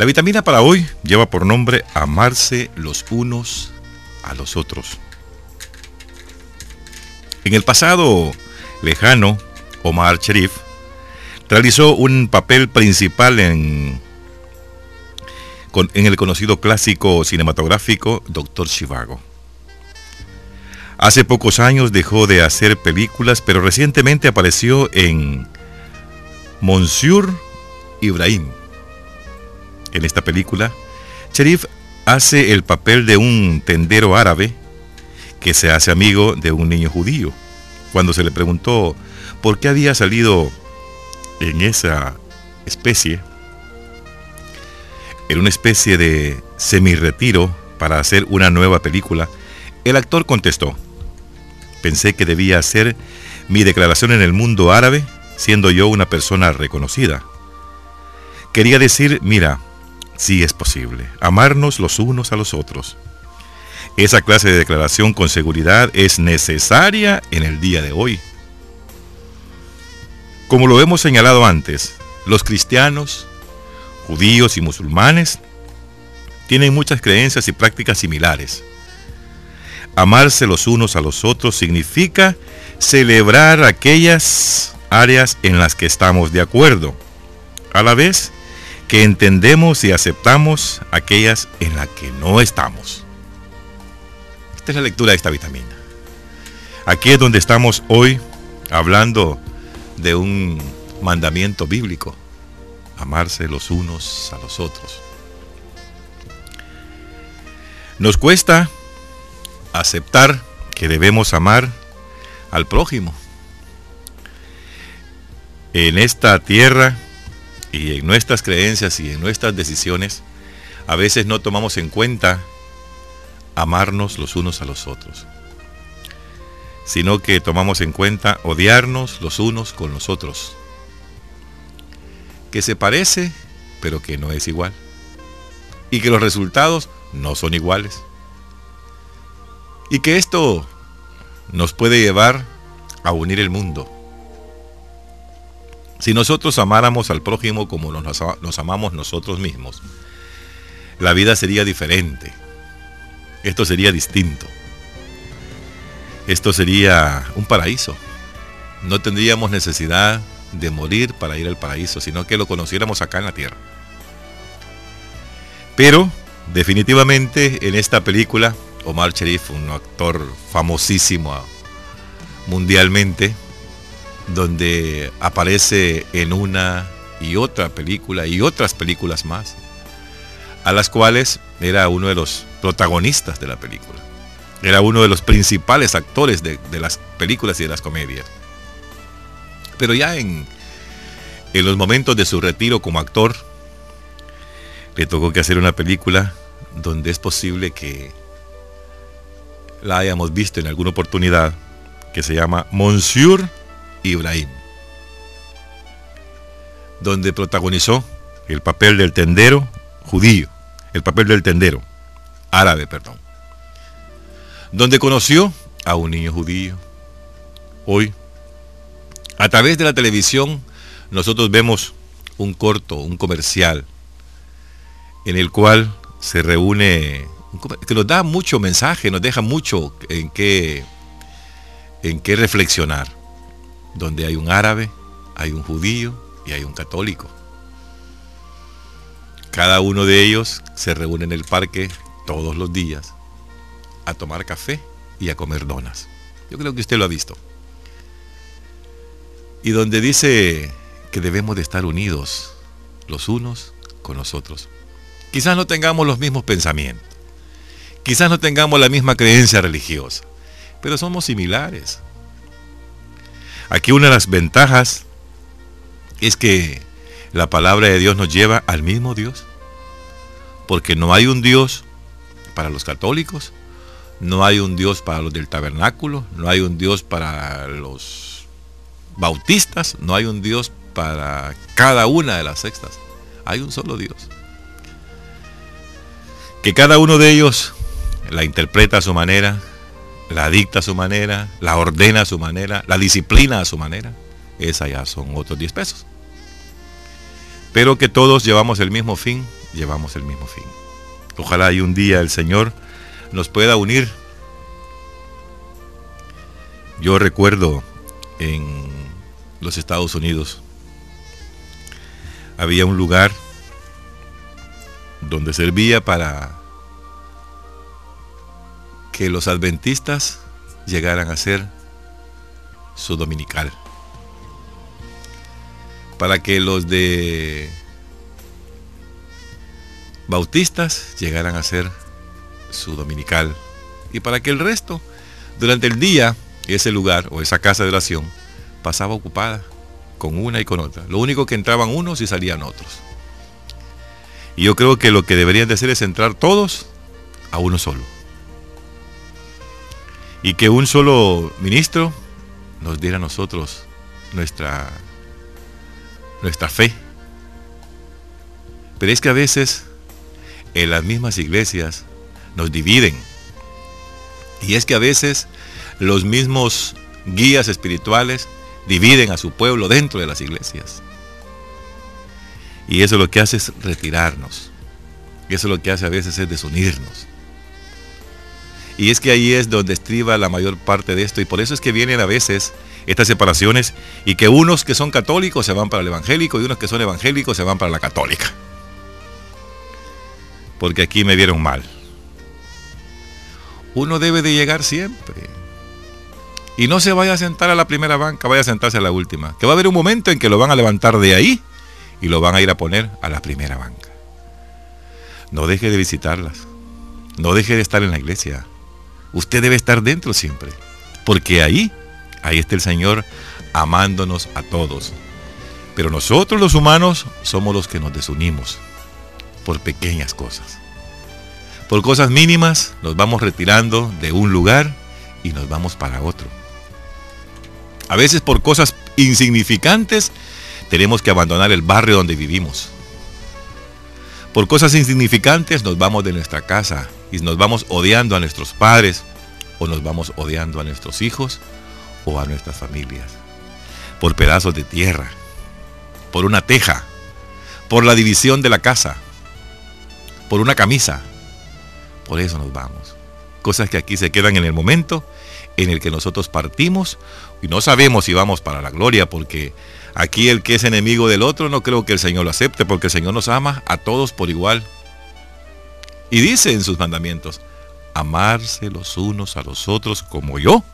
La vitamina para hoy lleva por nombre amarse los unos a los otros. En el pasado lejano, Omar Sharif realizó un papel principal en, en el conocido clásico cinematográfico Doctor Chivago. Hace pocos años dejó de hacer películas, pero recientemente apareció en Monsieur Ibrahim. En esta película, Sharif hace el papel de un tendero árabe que se hace amigo de un niño judío. Cuando se le preguntó por qué había salido en esa especie, en una especie de semi-retiro para hacer una nueva película, el actor contestó, pensé que debía hacer mi declaración en el mundo árabe siendo yo una persona reconocida. Quería decir, mira, sí es posible, amarnos los unos a los otros. Esa clase de declaración con seguridad es necesaria en el día de hoy. Como lo hemos señalado antes, los cristianos, judíos y musulmanes tienen muchas creencias y prácticas similares. Amarse los unos a los otros significa celebrar aquellas áreas en las que estamos de acuerdo, a la vez que entendemos y aceptamos aquellas en las que no estamos. Esta es la lectura de esta vitamina. Aquí es donde estamos hoy hablando de un mandamiento bíblico, amarse los unos a los otros. Nos cuesta aceptar que debemos amar al prójimo. En esta tierra y en nuestras creencias y en nuestras decisiones, a veces no tomamos en cuenta amarnos los unos a los otros sino que tomamos en cuenta odiarnos los unos con los otros. Que se parece, pero que no es igual. Y que los resultados no son iguales. Y que esto nos puede llevar a unir el mundo. Si nosotros amáramos al prójimo como nos, amamos nosotros mismos, la vida sería diferente. Esto sería distinto esto sería un paraíso. No tendríamos necesidad de morir para ir al paraíso, sino que lo conociéramos acá en la tierra. Pero, definitivamente, en esta película, Omar Sharif, un actor famosísimo mundialmente, donde aparece en una y otra película y otras películas más, a las cuales era uno de los protagonistas de la película. Era uno de los principales actores de, las películas y de las comedias. Pero ya en, en los momentos de su retiro como actor, le tocó que hacer una película donde es posible que la hayamos visto en alguna oportunidad, que se llama Monsieur Ibrahim, donde protagonizó el papel del tendero judío, el papel del tendero, árabe, perdón donde conoció a un niño judío. Hoy, a través de la televisión, nosotros vemos un corto, un comercial, en el cual se reúne, que nos da mucho mensaje, nos deja mucho en qué, en qué reflexionar, donde hay un árabe, hay un judío y hay un católico. Cada uno de ellos se reúne en el parque todos los días a tomar café y a comer donas. Yo creo que usted lo ha visto. Y donde dice que debemos de estar unidos los unos con los otros. Quizás no tengamos los mismos pensamientos. Quizás no tengamos la misma creencia religiosa. Pero somos similares. Aquí una de las ventajas es que la palabra de Dios nos lleva al mismo Dios. Porque no hay un Dios para los católicos no hay un Dios para los del tabernáculo, no hay un Dios para los bautistas, no hay un Dios para cada una de las sextas. Hay un solo Dios. Que cada uno de ellos la interpreta a su manera, la dicta a su manera, la ordena a su manera, la disciplina a su manera. Esa ya son otros 10 pesos. Pero que todos llevamos el mismo fin llevamos el mismo fin. Ojalá y un día el Señor nos pueda unir. Yo recuerdo en los Estados Unidos había un lugar donde servía para que los adventistas llegaran a ser su dominical. Para que los de bautistas llegaran a ser su dominical. Y para que el resto, durante el día, ese lugar o esa casa de oración pasaba ocupada con una y con otra. Lo único que entraban unos y salían otros. Y yo creo que lo que deberían de hacer es entrar todos a uno solo. Y que un solo ministro nos diera a nosotros nuestra, nuestra fe. Pero es que a veces en las mismas iglesias nos dividen. Y es que a veces los mismos guías espirituales dividen a su pueblo dentro de las iglesias. Y eso lo que hace es retirarnos. Y eso lo que hace a veces es desunirnos. Y es que ahí es donde estriba la mayor parte de esto. Y por eso es que vienen a veces estas separaciones y que unos que son católicos se van para el evangélico y unos que son evangélicos se van para la católica. Porque aquí me vieron mal. Uno debe de llegar siempre y no se vaya a sentar a la primera banca, vaya a sentarse a la última. Que va a haber un momento en que lo van a levantar de ahí y lo van a ir a poner a la primera banca. No deje de visitarlas. No deje de estar en la iglesia. Usted debe estar dentro siempre. Porque ahí, ahí está el Señor amándonos a todos. Pero nosotros los humanos somos los que nos desunimos por pequeñas cosas. Por cosas mínimas nos vamos retirando de un lugar y nos vamos para otro. A veces por cosas insignificantes tenemos que abandonar el barrio donde vivimos. Por cosas insignificantes nos vamos de nuestra casa y nos vamos odiando a nuestros padres o nos vamos odiando a nuestros hijos o a nuestras familias. Por pedazos de tierra, por una teja, por la división de la casa, por una camisa. Por eso nos vamos. Cosas que aquí se quedan en el momento en el que nosotros partimos y no sabemos si vamos para la gloria, porque aquí el que es enemigo del otro no creo que el Señor lo acepte, porque el Señor nos ama a todos por igual. Y dice en sus mandamientos, amarse los unos a los otros como yo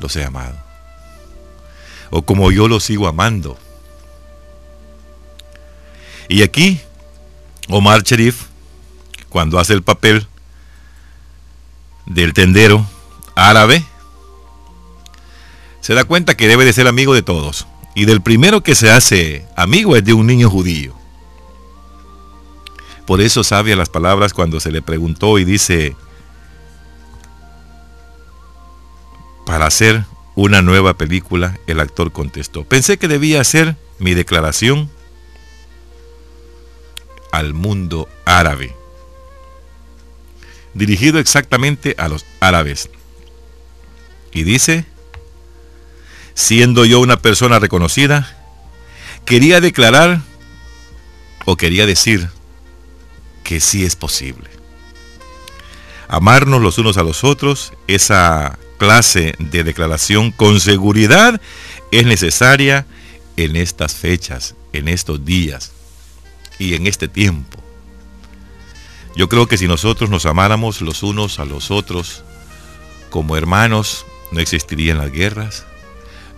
los he amado. O como yo los sigo amando. Y aquí, Omar Sherif, cuando hace el papel del tendero árabe, se da cuenta que debe de ser amigo de todos. Y del primero que se hace amigo es de un niño judío. Por eso sabe las palabras cuando se le preguntó y dice, para hacer una nueva película, el actor contestó, pensé que debía hacer mi declaración al mundo árabe, dirigido exactamente a los árabes. Y dice, siendo yo una persona reconocida, quería declarar o quería decir que sí es posible. Amarnos los unos a los otros, esa clase de declaración con seguridad es necesaria en estas fechas, en estos días y en este tiempo. Yo creo que si nosotros nos amáramos los unos a los otros como hermanos, no existirían las guerras,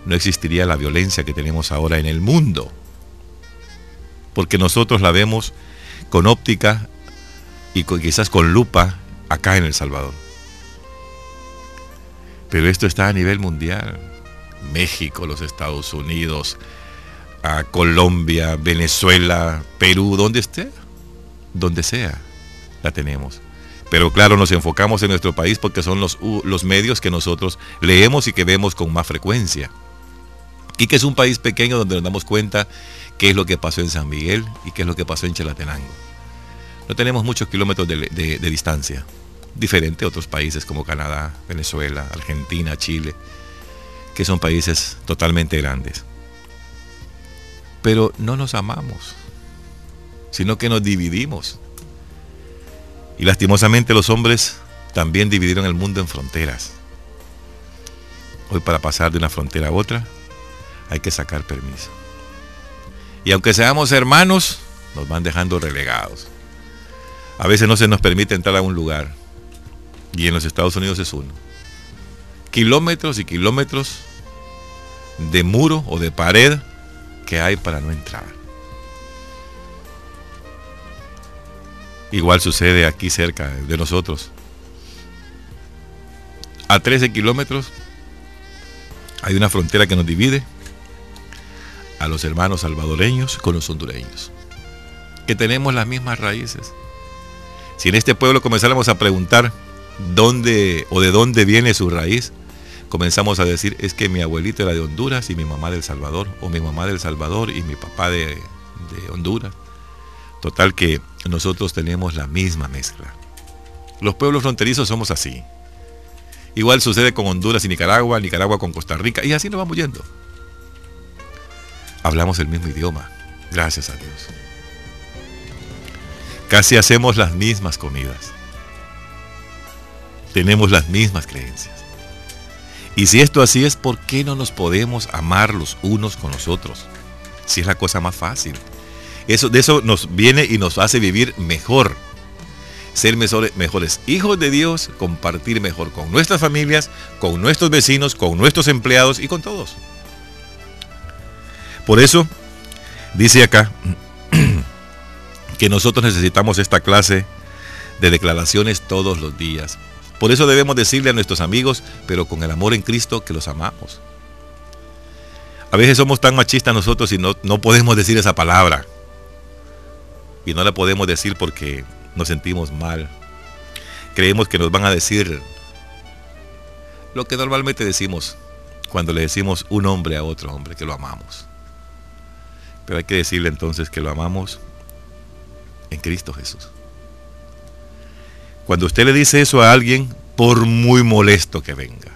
no existiría la violencia que tenemos ahora en el mundo. Porque nosotros la vemos con óptica y quizás con lupa acá en El Salvador. Pero esto está a nivel mundial. México, los Estados Unidos, Colombia, Venezuela, Perú, donde esté, donde sea, la tenemos. Pero claro, nos enfocamos en nuestro país porque son los, medios que nosotros leemos y que vemos con más frecuencia y que es un país pequeño donde nos damos cuenta qué es lo que pasó en San Miguel y qué es lo que pasó en Chalatenango. No tenemos muchos kilómetros de, distancia, diferente a otros países como Canadá, Venezuela, Argentina, Chile, que son países totalmente grandes. Pero no nos amamos. sino que nos dividimos. Y lastimosamente los hombres también dividieron el mundo en fronteras. Hoy para pasar de una frontera a otra hay que sacar permiso. Y aunque seamos hermanos, nos van dejando relegados. A veces no se nos permite entrar a un lugar. Y en los Estados Unidos es uno. Kilómetros y kilómetros de muro o de pared que hay para no entrar. Igual sucede aquí cerca de nosotros. A 13 kilómetros hay una frontera que nos divide a los hermanos salvadoreños con los hondureños, que tenemos las mismas raíces. Si en este pueblo comenzáramos a preguntar dónde o de dónde viene su raíz, comenzamos a decir es que mi abuelito era de Honduras y mi mamá del Salvador, o mi mamá del Salvador y mi papá de, de Honduras. Total que nosotros tenemos la misma mezcla. Los pueblos fronterizos somos así. Igual sucede con Honduras y Nicaragua, Nicaragua con Costa Rica, y así nos vamos yendo hablamos el mismo idioma, gracias a Dios. Casi hacemos las mismas comidas. Tenemos las mismas creencias. Y si esto así es, ¿por qué no nos podemos amar los unos con los otros? Si es la cosa más fácil. Eso, de eso nos viene y nos hace vivir mejor. Ser mejores, mejores hijos de Dios, compartir mejor con nuestras familias, con nuestros vecinos, con nuestros empleados y con todos. Por eso, dice acá, que nosotros necesitamos esta clase de declaraciones todos los días. Por eso debemos decirle a nuestros amigos, pero con el amor en Cristo, que los amamos. A veces somos tan machistas nosotros y no, no podemos decir esa palabra. Y no la podemos decir porque nos sentimos mal. Creemos que nos van a decir lo que normalmente decimos cuando le decimos un hombre a otro hombre, que lo amamos. Pero hay que decirle entonces que lo amamos en Cristo Jesús. Cuando usted le dice eso a alguien, por muy molesto que venga,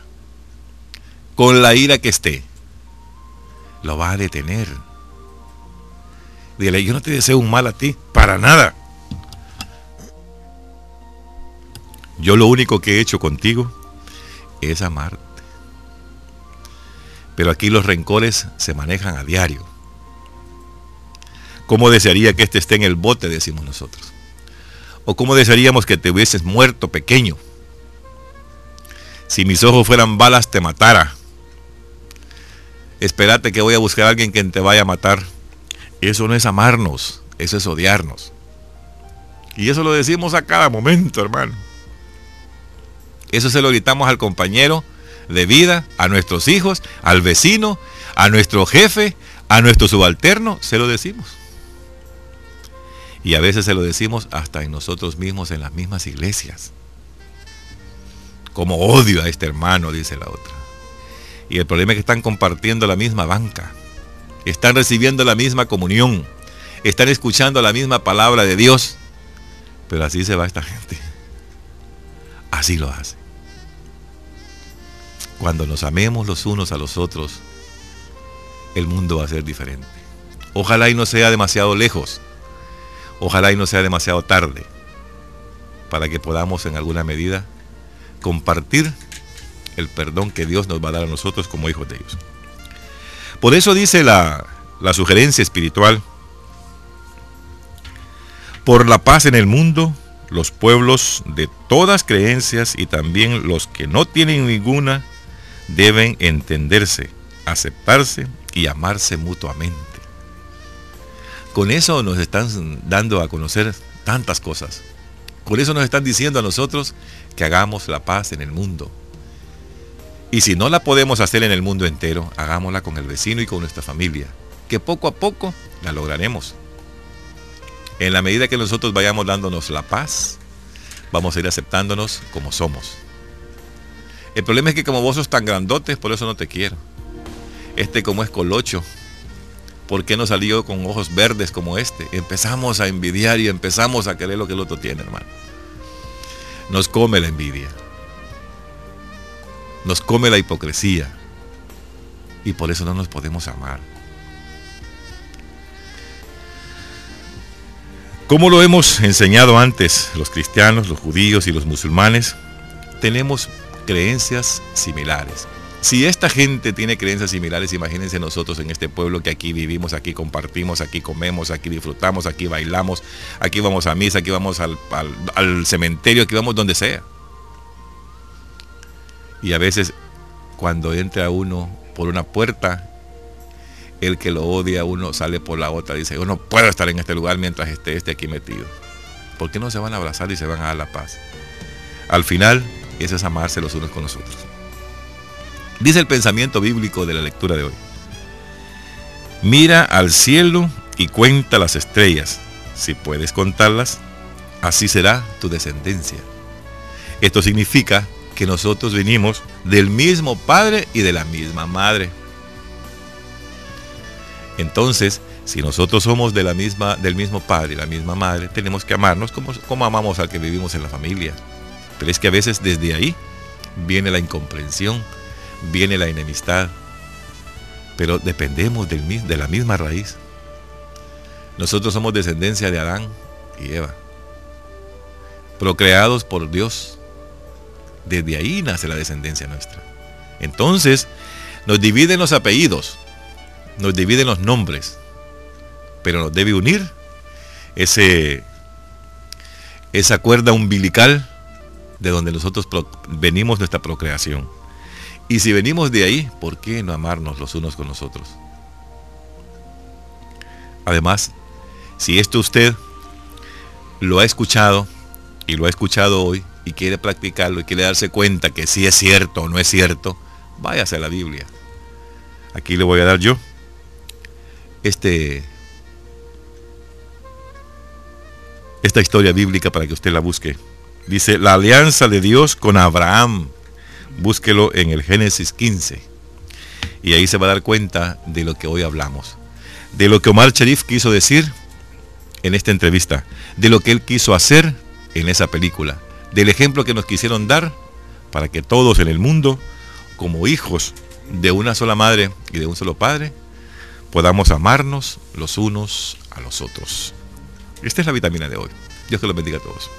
con la ira que esté, lo va a detener. Dile, yo no te deseo un mal a ti, para nada. Yo lo único que he hecho contigo es amarte. Pero aquí los rencores se manejan a diario. ¿Cómo desearía que este esté en el bote, decimos nosotros? ¿O cómo desearíamos que te hubieses muerto pequeño? Si mis ojos fueran balas, te matara. Espérate que voy a buscar a alguien que te vaya a matar. Eso no es amarnos, eso es odiarnos. Y eso lo decimos a cada momento, hermano. Eso se lo gritamos al compañero de vida, a nuestros hijos, al vecino, a nuestro jefe, a nuestro subalterno, se lo decimos. Y a veces se lo decimos hasta en nosotros mismos, en las mismas iglesias. Como odio a este hermano, dice la otra. Y el problema es que están compartiendo la misma banca. Están recibiendo la misma comunión. Están escuchando la misma palabra de Dios. Pero así se va esta gente. Así lo hace. Cuando nos amemos los unos a los otros, el mundo va a ser diferente. Ojalá y no sea demasiado lejos Ojalá y no sea demasiado tarde para que podamos en alguna medida compartir el perdón que Dios nos va a dar a nosotros como hijos de Dios. Por eso dice la, la sugerencia espiritual, por la paz en el mundo, los pueblos de todas creencias y también los que no tienen ninguna deben entenderse, aceptarse y amarse mutuamente. Con eso nos están dando a conocer tantas cosas. Con eso nos están diciendo a nosotros que hagamos la paz en el mundo. Y si no la podemos hacer en el mundo entero, hagámosla con el vecino y con nuestra familia, que poco a poco la lograremos. En la medida que nosotros vayamos dándonos la paz, vamos a ir aceptándonos como somos. El problema es que como vos sos tan grandote, por eso no te quiero. Este como es colocho, ¿Por qué no salió con ojos verdes como este? Empezamos a envidiar y empezamos a querer lo que el otro tiene, hermano. Nos come la envidia. Nos come la hipocresía. Y por eso no nos podemos amar. Como lo hemos enseñado antes, los cristianos, los judíos y los musulmanes tenemos creencias similares. Si esta gente tiene creencias similares, imagínense nosotros en este pueblo que aquí vivimos, aquí compartimos, aquí comemos, aquí disfrutamos, aquí bailamos, aquí vamos a misa, aquí vamos al, al cementerio, aquí vamos donde sea. Y a veces cuando entra uno por una puerta, el que lo odia uno sale por la otra, dice, yo no puedo estar en este lugar mientras esté este aquí metido. ¿Por qué no se van a abrazar y se van a dar la paz? Al final, eso es amarse los unos con los otros. Dice el pensamiento bíblico de la lectura de hoy. Mira al cielo y cuenta las estrellas. Si puedes contarlas, así será tu descendencia. Esto significa que nosotros venimos del mismo padre y de la misma madre. Entonces, si nosotros somos de la misma, del mismo padre y la misma madre, tenemos que amarnos como, como amamos al que vivimos en la familia. Pero es que a veces desde ahí viene la incomprensión, viene la enemistad. Pero dependemos del, de la misma raíz. Nosotros somos descendencia de Adán y Eva, procreados por Dios. Desde ahí nace la descendencia nuestra. Entonces, nos dividen los apellidos, nos dividen los nombres, pero nos debe unir ese, esa cuerda umbilical de donde nosotros venimos nuestra procreación. Y si venimos de ahí, ¿por qué no amarnos los unos con los otros? Además, si esto usted lo ha escuchado y lo ha escuchado hoy y quiere practicarlo y quiere darse cuenta que si es cierto o no es cierto, váyase a la Biblia. Aquí le voy a dar yo este esta historia bíblica para que usted la busque. Dice, la alianza de Dios con Abraham. Búsquelo en el Génesis 15. Y ahí se va a dar cuenta de lo que hoy hablamos. De lo que Omar Sharif quiso decir en esta entrevista. De lo que él quiso hacer en esa película. Del ejemplo que nos quisieron dar para que todos en el mundo, como hijos de una sola madre y de un solo padre, podamos amarnos los unos a los otros. Esta es la vitamina de hoy. Dios te lo bendiga a todos.